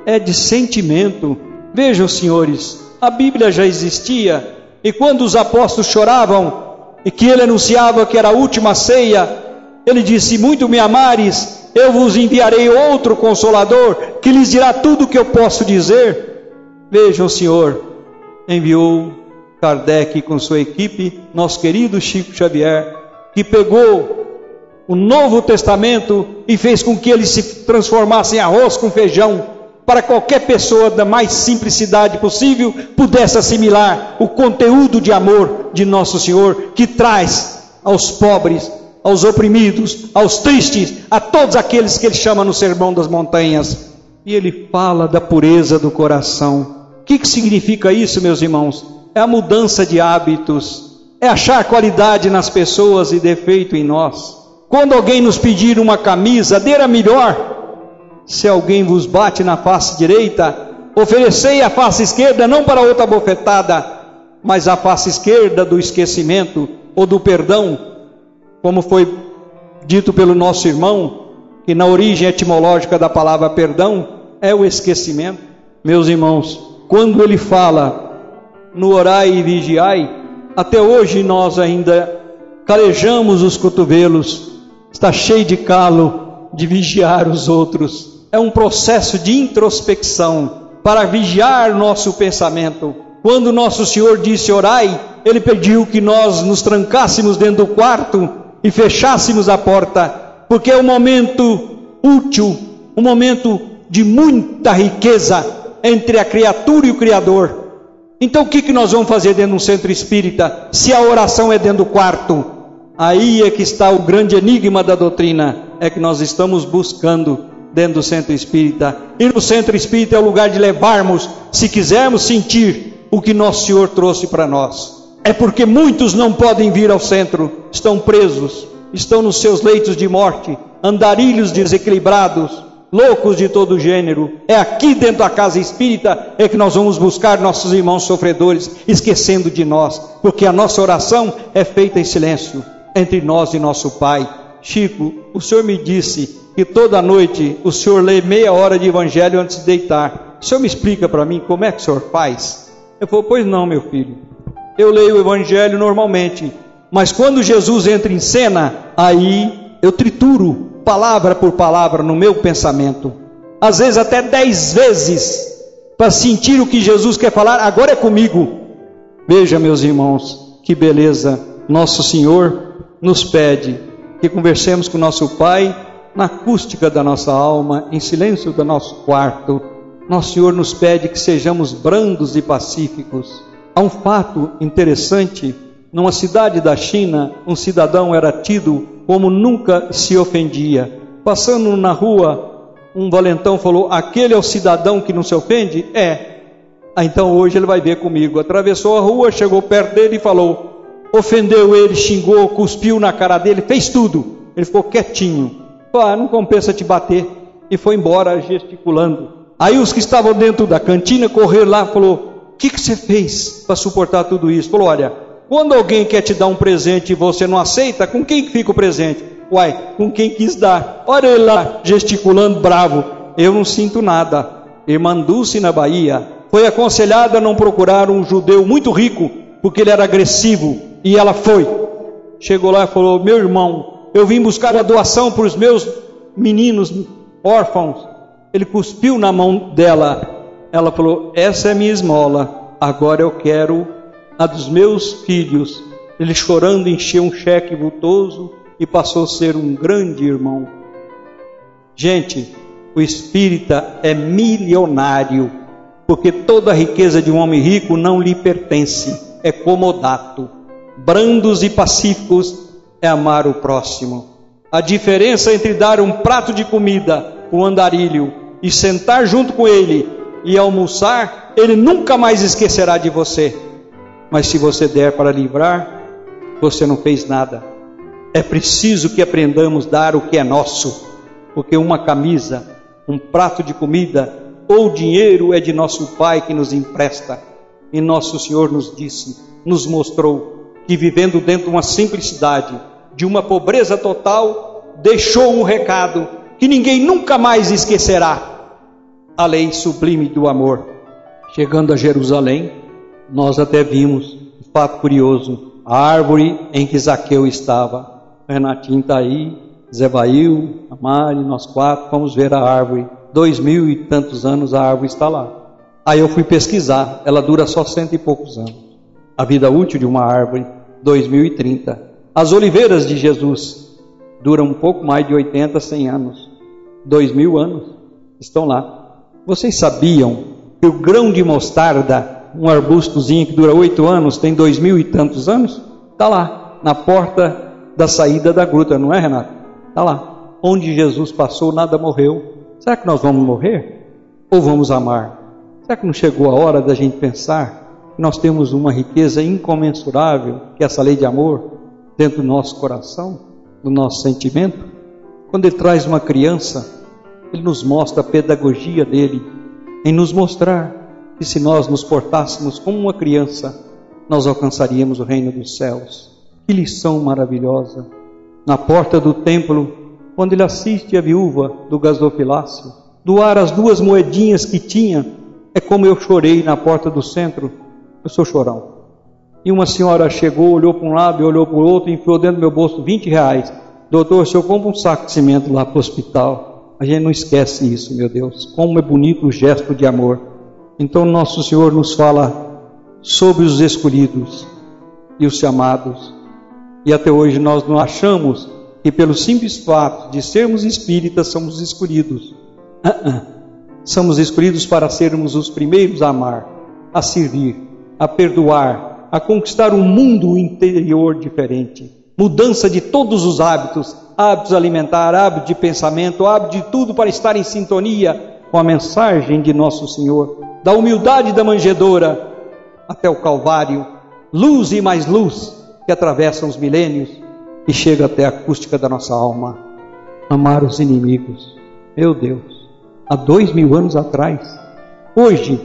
é de sentimento. Vejam, senhores, a Bíblia já existia E quando os apóstolos choravam e que ele anunciava que era a última ceia, ele disse: Muito me amares, eu vos enviarei outro consolador que lhes dirá tudo o que eu posso dizer. Vejam, Senhor enviou Kardec com sua equipe, nosso querido Chico Xavier, que pegou o Novo Testamento e fez com que ele se transformasse em arroz com feijão para qualquer pessoa da mais simplicidade possível pudesse assimilar o conteúdo de amor de nosso Senhor que traz aos pobres, aos oprimidos, aos tristes, a todos aqueles que ele chama no Sermão das Montanhas. E ele fala da pureza do coração. O que, que significa isso, meus irmãos? É a mudança de hábitos, é achar qualidade nas pessoas e defeito em nós. Quando alguém nos pedir uma camisa, dê a melhor, se alguém vos bate na face direita, oferecei a face esquerda não para outra bofetada, mas a face esquerda do esquecimento ou do perdão, como foi dito pelo nosso irmão, que na origem etimológica da palavra perdão é o esquecimento. Meus irmãos, quando ele fala no orai e vigiai, até hoje nós ainda calejamos os cotovelos, está cheio de calo de vigiar os outros é um processo de introspecção para vigiar nosso pensamento. Quando nosso Senhor disse orai, ele pediu que nós nos trancássemos dentro do quarto e fechássemos a porta, porque é um momento útil, um momento de muita riqueza entre a criatura e o Criador. Então o que, que nós vamos fazer dentro de um centro espírita se a oração é dentro do quarto? Aí é que está o grande enigma da doutrina, é que nós estamos buscando dentro do centro espírita. E no centro espírita é o lugar de levarmos, se quisermos sentir o que nosso Senhor trouxe para nós. É porque muitos não podem vir ao centro, estão presos, estão nos seus leitos de morte, andarilhos desequilibrados, loucos de todo gênero. É aqui dentro da casa espírita é que nós vamos buscar nossos irmãos sofredores, esquecendo de nós, porque a nossa oração é feita em silêncio entre nós e nosso Pai. Chico, o Senhor me disse que toda noite o senhor lê meia hora de evangelho antes de deitar. O senhor me explica para mim como é que o senhor faz? Eu falei, pois não, meu filho. Eu leio o evangelho normalmente, mas quando Jesus entra em cena, aí eu trituro palavra por palavra no meu pensamento. Às vezes até dez vezes, para sentir o que Jesus quer falar, agora é comigo. Veja, meus irmãos, que beleza. Nosso Senhor nos pede que conversemos com nosso Pai na acústica da nossa alma, em silêncio do nosso quarto, nosso Senhor nos pede que sejamos brandos e pacíficos. Há um fato interessante: numa cidade da China, um cidadão era tido como nunca se ofendia. Passando na rua, um valentão falou: Aquele é o cidadão que não se ofende? É. Ah, então hoje ele vai ver comigo. Atravessou a rua, chegou perto dele e falou: Ofendeu ele, xingou, cuspiu na cara dele, fez tudo. Ele ficou quietinho. Ah, não compensa te bater. E foi embora gesticulando. Aí os que estavam dentro da cantina correram lá e falou: O que, que você fez para suportar tudo isso? Falou: Olha, quando alguém quer te dar um presente e você não aceita, com quem fica o presente? Uai, com quem quis dar. Olha ele lá gesticulando bravo. Eu não sinto nada. Irmã Dulce na Bahia foi aconselhada a não procurar um judeu muito rico, porque ele era agressivo. E ela foi. Chegou lá e falou: Meu irmão, eu vim buscar a doação para os meus meninos órfãos. Ele cuspiu na mão dela. Ela falou: Essa é minha esmola. Agora eu quero a dos meus filhos. Ele chorando encheu um cheque vultoso e passou a ser um grande irmão. Gente, o espírita é milionário, porque toda a riqueza de um homem rico não lhe pertence, é comodato. Brandos e pacíficos é amar o próximo. A diferença entre dar um prato de comida, o andarilho, e sentar junto com ele e almoçar, ele nunca mais esquecerá de você. Mas se você der para livrar, você não fez nada. É preciso que aprendamos a dar o que é nosso, porque uma camisa, um prato de comida ou dinheiro é de nosso Pai que nos empresta. E nosso Senhor nos disse, nos mostrou que vivendo dentro de uma simplicidade, de uma pobreza total, deixou um recado que ninguém nunca mais esquecerá: a lei sublime do amor. Chegando a Jerusalém, nós até vimos fato curioso: a árvore em que Zaqueu estava. Renatinho está aí, Zé Bail, a nós quatro, fomos ver a árvore. Dois mil e tantos anos a árvore está lá. Aí eu fui pesquisar, ela dura só cento e poucos anos. A vida útil de uma árvore, 2030. As oliveiras de Jesus duram um pouco mais de 80, 100 anos. Dois mil anos estão lá. Vocês sabiam que o grão de mostarda, um arbustozinho que dura oito anos, tem dois mil e tantos anos? Está lá, na porta da saída da gruta, não é, Renato? Está lá. Onde Jesus passou, nada morreu. Será que nós vamos morrer? Ou vamos amar? Será que não chegou a hora da gente pensar nós temos uma riqueza incomensurável, que é essa lei de amor, dentro do nosso coração, do nosso sentimento? Quando ele traz uma criança, ele nos mostra a pedagogia dele em nos mostrar que se nós nos portássemos como uma criança, nós alcançaríamos o reino dos céus. Que lição maravilhosa! Na porta do templo, quando ele assiste a viúva do gasofilácio, doar as duas moedinhas que tinha, é como eu chorei na porta do centro. Eu sou chorão. E uma senhora chegou, olhou para um lado e olhou para o outro enfiou dentro do meu bolso 20 reais. Doutor, se eu compro um saco de cimento lá para o hospital, a gente não esquece isso, meu Deus. Como é bonito o gesto de amor. Então, nosso Senhor nos fala sobre os escolhidos e os chamados. E até hoje nós não achamos que, pelo simples fato de sermos espíritas, somos escolhidos. Uh -uh. Somos escolhidos para sermos os primeiros a amar, a servir, a perdoar, a conquistar um mundo interior diferente. Mudança de todos os hábitos, hábitos alimentar, hábito de pensamento, hábito de tudo para estar em sintonia com a mensagem de nosso Senhor, da humildade da manjedoura até o Calvário, luz e mais luz que atravessam os milênios e chega até a acústica da nossa alma. Amar os inimigos, meu Deus, há dois mil anos atrás. Hoje,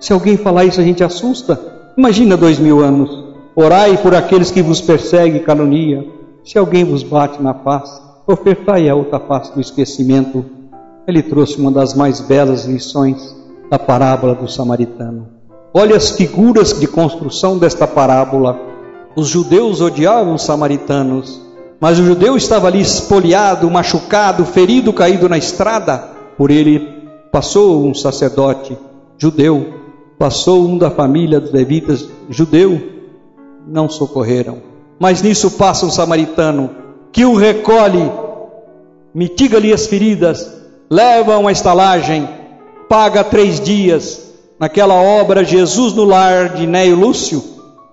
se alguém falar isso, a gente assusta. Imagina dois mil anos. Orai por aqueles que vos perseguem e calunia. Se alguém vos bate na face, ofertai a outra face do esquecimento ele trouxe uma das mais belas lições da parábola do samaritano. Olha as figuras de construção desta parábola. Os judeus odiavam os samaritanos, mas o judeu estava ali espoliado, machucado, ferido, caído na estrada. Por ele passou um sacerdote judeu, passou um da família dos levitas judeu, não socorreram. Mas nisso passa um samaritano que o recolhe, mitiga-lhe as feridas, leva uma estalagem, paga três dias. Naquela obra Jesus no lar de Neio Lúcio,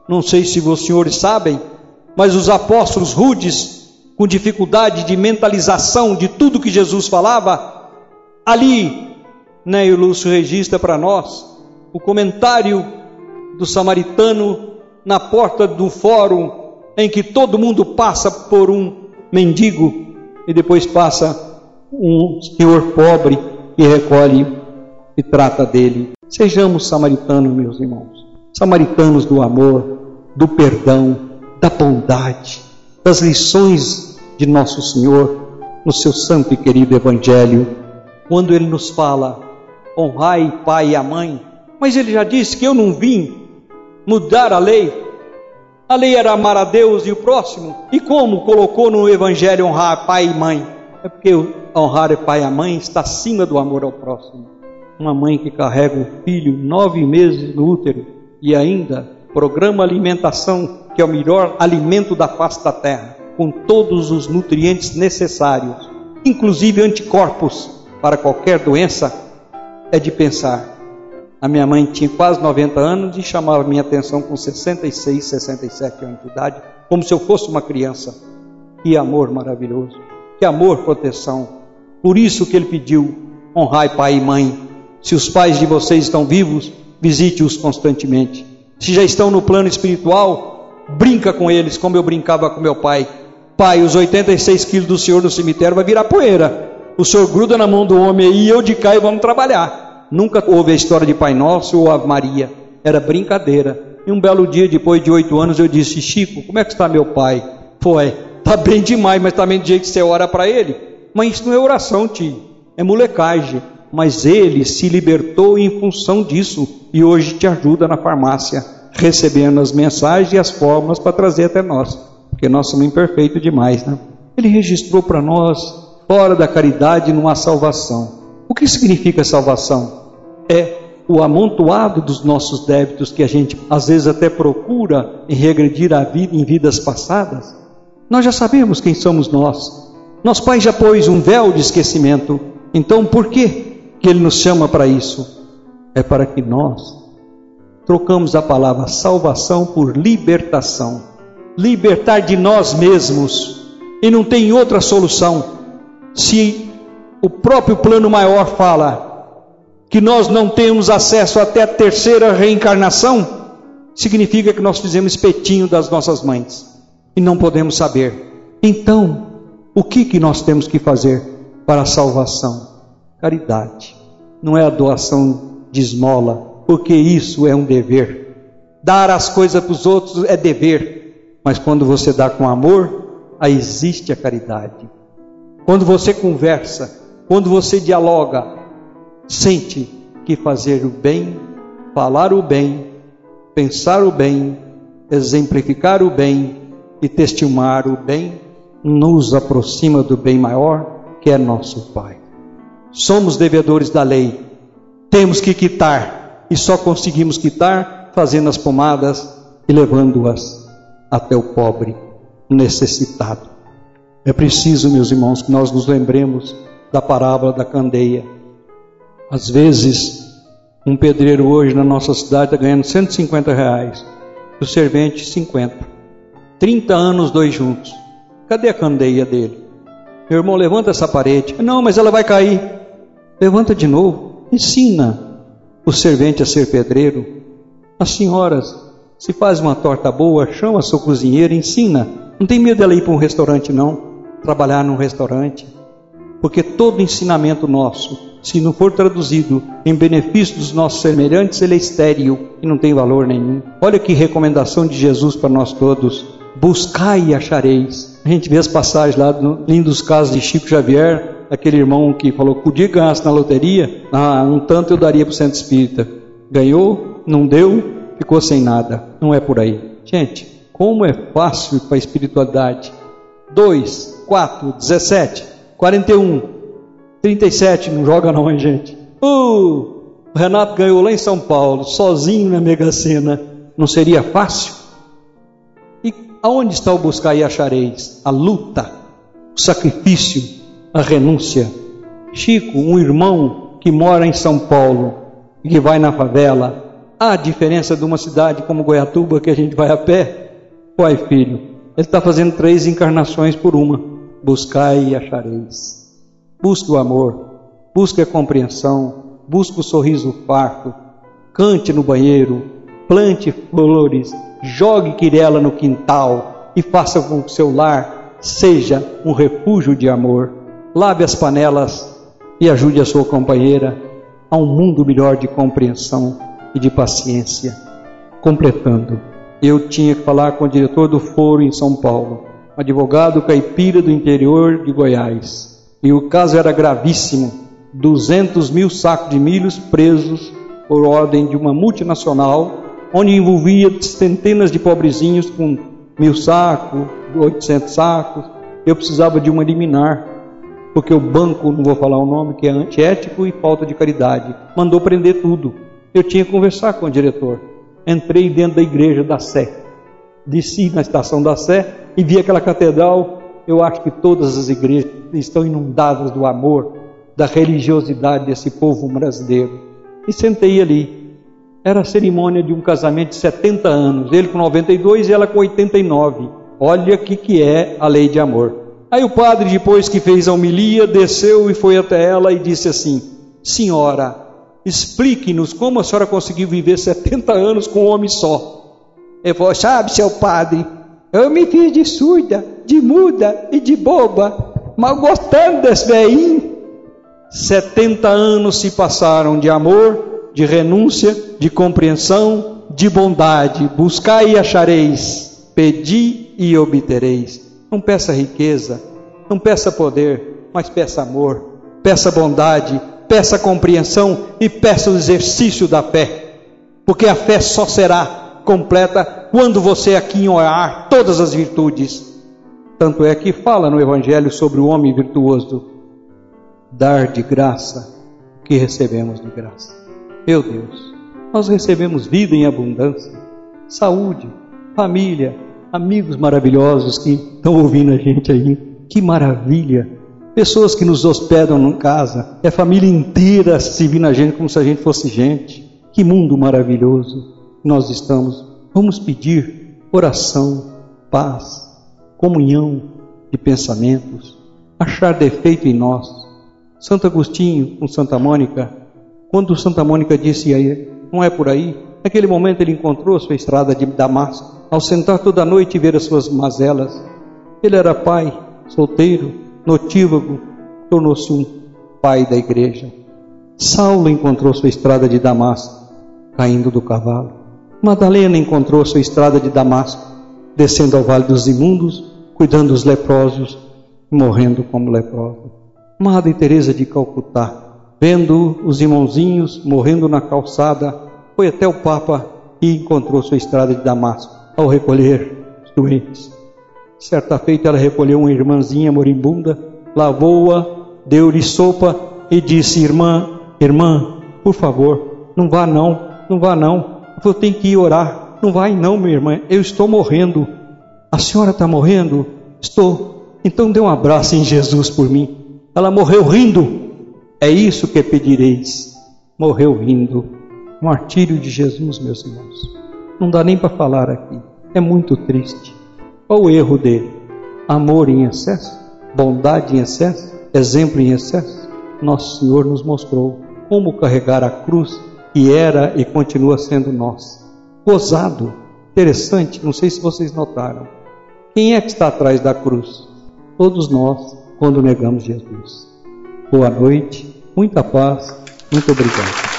não sei se os senhores sabem, mas os apóstolos rudes, com dificuldade de mentalização de tudo que Jesus falava, ali Neio Lúcio registra para nós o comentário do samaritano na porta do fórum em que todo mundo passa por um mendigo e depois passa um senhor pobre e recolhe e trata dele. Sejamos samaritanos, meus irmãos, samaritanos do amor, do perdão, da bondade, das lições de nosso Senhor no seu santo e querido Evangelho, quando ele nos fala: honrai pai e a mãe. Mas ele já disse que eu não vim mudar a lei. A lei era amar a Deus e o próximo. E como colocou no Evangelho honrar pai e mãe? É porque honrar o pai e a mãe está acima do amor ao próximo. Uma mãe que carrega um filho nove meses no útero e ainda programa alimentação, que é o melhor alimento da face da terra, com todos os nutrientes necessários, inclusive anticorpos para qualquer doença, é de pensar. A minha mãe tinha quase 90 anos e chamava minha atenção com 66, 67 anos de idade, como se eu fosse uma criança. Que amor maravilhoso, que amor, proteção, por isso que ele pediu: honrai pai e mãe. Se os pais de vocês estão vivos, visite-os constantemente. Se já estão no plano espiritual, brinca com eles como eu brincava com meu pai. Pai, os 86 quilos do senhor no cemitério vai virar poeira. O senhor gruda na mão do homem aí e eu de cá e vamos trabalhar. Nunca houve a história de Pai Nosso ou Ave Maria. Era brincadeira. E um belo dia, depois de oito anos, eu disse: Chico, como é que está meu pai? Foi, está bem demais, mas também do jeito que você ora para ele. Mas isso não é oração, tio, é molecagem. Mas ele se libertou em função disso e hoje te ajuda na farmácia. recebendo as mensagens e as fórmulas para trazer até nós, porque nós somos imperfeitos demais, né? Ele registrou para nós, fora da caridade não há salvação. O que significa salvação? É o amontoado dos nossos débitos que a gente às vezes até procura em regredir a vida em vidas passadas. Nós já sabemos quem somos nós. Nosso Pai já pôs um véu de esquecimento. Então, por que que ele nos chama para isso? É para que nós trocamos a palavra salvação por libertação. Libertar de nós mesmos. E não tem outra solução. Se o próprio plano maior fala que nós não temos acesso até a terceira reencarnação, significa que nós fizemos espetinho das nossas mães e não podemos saber. Então, o que, que nós temos que fazer para a salvação? Caridade. Não é a doação de esmola, porque isso é um dever. Dar as coisas para os outros é dever, mas quando você dá com amor, aí existe a caridade. Quando você conversa, quando você dialoga, sente que fazer o bem, falar o bem, pensar o bem, exemplificar o bem e testemunhar o bem nos aproxima do bem maior que é nosso Pai. Somos devedores da lei, temos que quitar e só conseguimos quitar fazendo as pomadas e levando-as até o pobre necessitado. É preciso, meus irmãos, que nós nos lembremos da parábola da candeia às vezes, um pedreiro hoje na nossa cidade está ganhando 150 reais, o servente 50. 30 anos, dois juntos. Cadê a candeia dele? Meu irmão, levanta essa parede. Não, mas ela vai cair. Levanta de novo. Ensina o servente a ser pedreiro. As senhoras, se faz uma torta boa, chama a sua cozinheira, ensina. Não tem medo dela ir para um restaurante, não. Trabalhar num restaurante. Porque todo ensinamento nosso se não for traduzido em benefício dos nossos semelhantes, ele é estéril e não tem valor nenhum. Olha que recomendação de Jesus para nós todos: buscai e achareis. A gente vê as passagens lá, no, lindos casos de Chico Xavier, aquele irmão que falou podia ganhar na loteria, ah, um tanto eu daria para o centro espírita. Ganhou, não deu, ficou sem nada. Não é por aí. Gente, como é fácil para a espiritualidade. 2, 4, 17, 41, 37, não joga não, hein, gente? Uh, o Renato ganhou lá em São Paulo, sozinho na Mega Sena. Não seria fácil? E aonde está o buscar e achareis? A luta, o sacrifício, a renúncia. Chico, um irmão que mora em São Paulo e que vai na favela, há diferença de uma cidade como Goiatuba que a gente vai a pé? Pai, filho, ele está fazendo três encarnações por uma. Buscai e achareis. Busque o amor, busque a compreensão, busque o sorriso farto, cante no banheiro, plante flores, jogue quirela no quintal e faça com que o seu lar seja um refúgio de amor. Lave as panelas e ajude a sua companheira a um mundo melhor de compreensão e de paciência. Completando, eu tinha que falar com o diretor do foro em São Paulo, advogado caipira do interior de Goiás e o caso era gravíssimo: 200 mil sacos de milhos presos por ordem de uma multinacional, onde envolvia centenas de pobrezinhos com mil sacos, 800 sacos. Eu precisava de uma liminar, porque o banco, não vou falar o nome, que é antiético e falta de caridade, mandou prender tudo. Eu tinha que conversar com o diretor. Entrei dentro da igreja da Sé, desci na estação da Sé e vi aquela catedral eu acho que todas as igrejas estão inundadas do amor, da religiosidade desse povo brasileiro. E sentei ali. Era a cerimônia de um casamento de 70 anos, ele com 92 e ela com 89. Olha o que, que é a lei de amor. Aí o padre, depois que fez a homilia, desceu e foi até ela e disse assim: Senhora, explique-nos como a senhora conseguiu viver 70 anos com um homem só. Ele falou: Sabe, seu padre, eu me fiz de surda, de muda e de boba, mal gostando desse velhinho. 70 anos se passaram de amor, de renúncia, de compreensão, de bondade. Buscai e achareis, pedi e obtereis. Não peça riqueza, não peça poder, mas peça amor, peça bondade, peça compreensão e peça o exercício da fé. Porque a fé só será completa quando você aqui orar todas as virtudes. Tanto é que fala no Evangelho sobre o homem virtuoso, dar de graça o que recebemos de graça. Meu Deus, nós recebemos vida em abundância, saúde, família, amigos maravilhosos que estão ouvindo a gente aí. Que maravilha! Pessoas que nos hospedam em casa, é família inteira servindo a gente como se a gente fosse gente. Que mundo maravilhoso nós estamos. Vamos pedir oração, paz, comunhão de pensamentos, achar defeito em nós. Santo Agostinho com Santa Mônica, quando Santa Mônica disse aí, não é por aí, naquele momento ele encontrou a sua estrada de Damasco ao sentar toda noite e ver as suas mazelas. Ele era pai, solteiro, notívago, tornou-se um pai da igreja. Saulo encontrou sua estrada de Damasco, caindo do cavalo. Madalena encontrou sua estrada de Damasco, descendo ao vale dos imundos, cuidando dos leprosos morrendo como leproso. Madre Teresa de Calcutá, vendo os irmãozinhos morrendo na calçada, foi até o Papa e encontrou sua estrada de Damasco ao recolher os doentes. Certa feita ela recolheu uma irmãzinha moribunda, lavou-a, deu-lhe sopa e disse: Irmã, irmã, por favor, não vá não, não vá não. Eu tenho que ir orar. Não vai não, minha irmã, eu estou morrendo. A senhora está morrendo? Estou. Então dê um abraço em Jesus por mim. Ela morreu rindo. É isso que pedireis. Morreu rindo. Martírio de Jesus, meus irmãos. Não dá nem para falar aqui. É muito triste. Qual o erro dele? Amor em excesso? Bondade em excesso? Exemplo em excesso? Nosso Senhor nos mostrou como carregar a cruz que era e continua sendo nossa. Gozado, interessante, não sei se vocês notaram. Quem é que está atrás da cruz? Todos nós, quando negamos Jesus. Boa noite, muita paz, muito obrigado.